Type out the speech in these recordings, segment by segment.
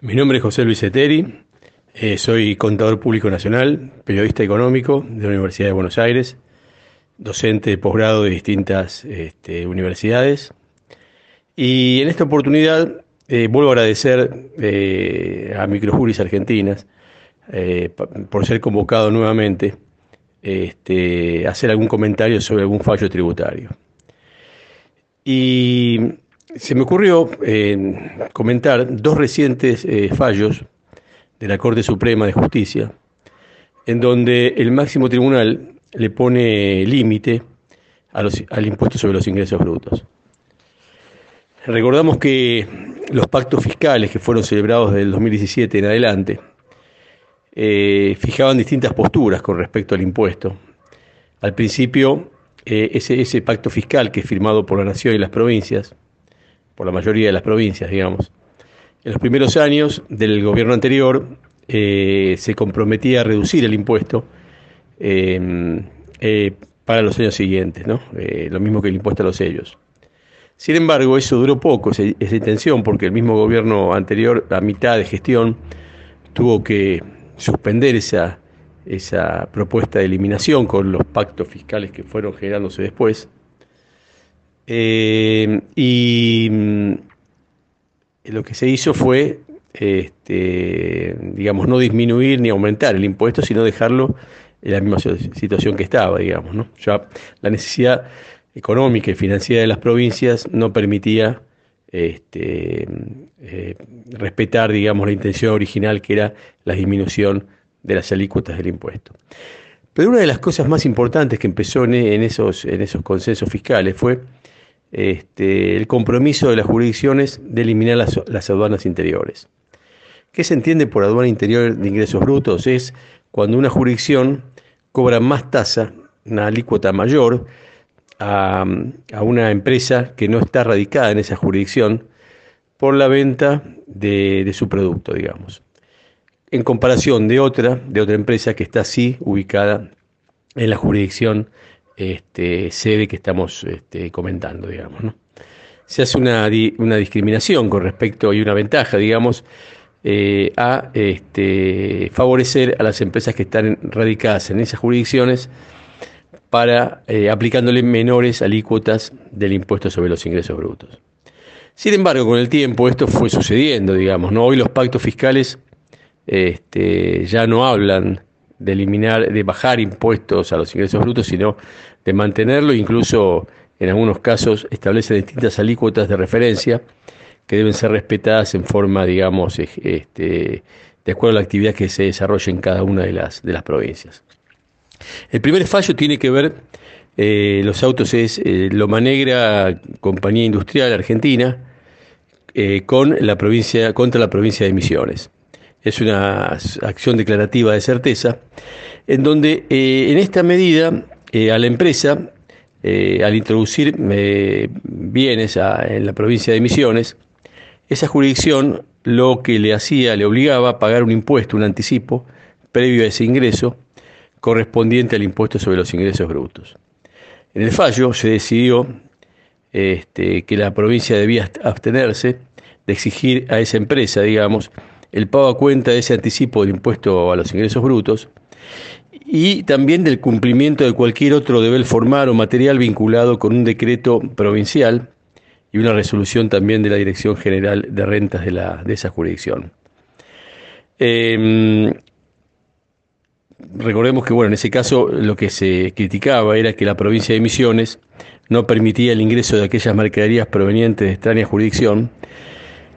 Mi nombre es José Luis Eteri, eh, soy contador público nacional, periodista económico de la Universidad de Buenos Aires, docente de posgrado de distintas este, universidades. Y en esta oportunidad eh, vuelvo a agradecer eh, a Microjuris Argentinas por ser convocado nuevamente este, a hacer algún comentario sobre algún fallo tributario. Y se me ocurrió comentar dos recientes fallos de la Corte Suprema de Justicia, en donde el máximo tribunal le pone límite al impuesto sobre los ingresos brutos. Recordamos que los pactos fiscales que fueron celebrados del 2017 en adelante eh, fijaban distintas posturas con respecto al impuesto. Al principio, eh, ese, ese pacto fiscal que es firmado por la Nación y las provincias, por la mayoría de las provincias, digamos, en los primeros años del gobierno anterior eh, se comprometía a reducir el impuesto em, eh, para los años siguientes, ¿no? Eh, lo mismo que el impuesto a los sellos. Sin embargo, eso duró poco, esa intención, porque el mismo gobierno anterior, a mitad de gestión, tuvo que suspender esa, esa propuesta de eliminación con los pactos fiscales que fueron generándose después. Y lo que se hizo fue, este, digamos, no disminuir ni aumentar el impuesto, sino dejarlo en la misma situación que estaba, digamos. ¿no? Ya la necesidad económica y financiera de las provincias no permitía este, eh, respetar, digamos, la intención original que era la disminución de las alícuotas del impuesto. Pero una de las cosas más importantes que empezó en esos consensos fiscales fue este, el compromiso de las jurisdicciones de eliminar las, aduanas interiores. ¿Qué se entiende por aduana interior de ingresos brutos? Es cuando una jurisdicción cobra más tasa, una alícuota mayor, a, una empresa que no está radicada en esa jurisdicción por la venta de, de, su producto, digamos. En comparación de otra, de otra empresa que está así ubicada en la jurisdicción este, sede que estamos este, comentando, digamos. Se hace una, discriminación con respecto y una ventaja, digamos, eh, a este, favorecer a las empresas que están radicadas en esas jurisdicciones para eh, aplicándole menores alícuotas del impuesto sobre los ingresos brutos. Sin embargo, con el tiempo esto fue sucediendo, digamos. Hoy los pactos fiscales este, ya no hablan de eliminar, de bajar impuestos a los ingresos brutos, sino de mantenerlo, incluso en algunos casos establece distintas alícuotas de referencia que deben ser respetadas en forma, digamos, este, de acuerdo a la actividad que se desarrolla en cada una de las, de las provincias. El primer fallo tiene que ver, eh, los autos es eh, Loma Negra, compañía industrial argentina, eh, con la provincia, contra la provincia de Misiones es una acción declarativa de certeza, en donde eh, en esta medida eh, a la empresa, eh, al introducir bienes en la provincia de Misiones, esa jurisdicción lo que le hacía, le obligaba a pagar un impuesto, un anticipo, previo a ese ingreso, correspondiente al impuesto sobre los ingresos brutos. En el fallo se decidió este, que la provincia debía abstenerse de exigir a esa empresa, digamos, el pago a cuenta de ese anticipo del impuesto a los ingresos brutos y también del cumplimiento de cualquier otro deber formal o material vinculado con un decreto provincial y una resolución también de la Dirección General de Rentas de, esa jurisdicción. Em, recordemos que bueno, en ese caso lo que se criticaba era que la provincia de Misiones no permitía el ingreso de aquellas mercaderías provenientes de extraña jurisdicción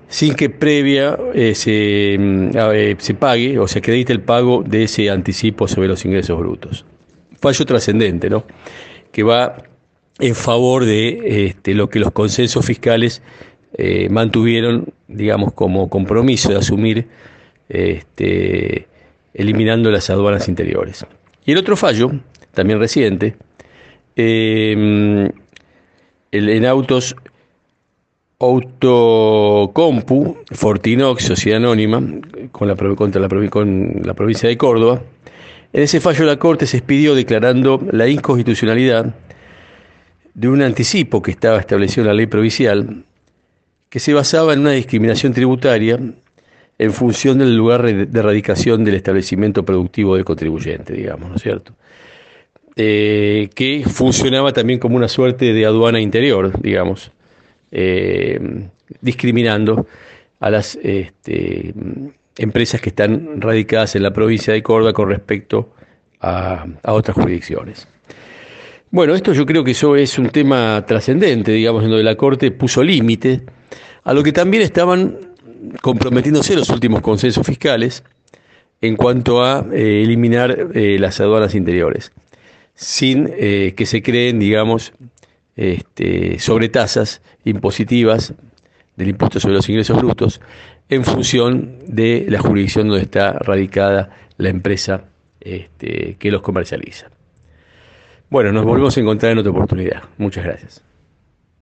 sin que previa eh, mm, eh, se, pague o se acredite el pago de ese anticipo sobre los ingresos brutos. Fallo trascendente, ¿no? Que va en favor de este, lo que los consensos fiscales eh, mantuvieron, digamos, como compromiso de asumir, este, eliminando las aduanas interiores. Y el otro fallo, también reciente, mm, en autos Autocompu, Fortinox, Sociedad Anónima, con la, contra la, con la provincia de Córdoba. En ese fallo la Corte se expidió declarando la inconstitucionalidad de un anticipo que estaba establecido en la ley provincial, que se basaba en una discriminación tributaria en función del lugar de radicación del establecimiento productivo del contribuyente, digamos, ¿no es cierto? Eh, que funcionaba también como una suerte de aduana interior, digamos, eh, discriminando a las este, empresas que están radicadas en la provincia de Córdoba con respecto a, otras jurisdicciones. Bueno, esto yo creo que eso es un tema trascendente, digamos, en donde la Corte puso límite a lo que también estaban comprometiéndose los últimos consensos fiscales en cuanto a eh, eliminar eh, las aduanas interiores, sin que se creen, digamos, este, sobretasas impositivas del impuesto sobre los ingresos brutos en función de la jurisdicción donde está radicada la empresa este, que los comercializa. Bueno, nos volvemos a encontrar en otra oportunidad. Muchas gracias.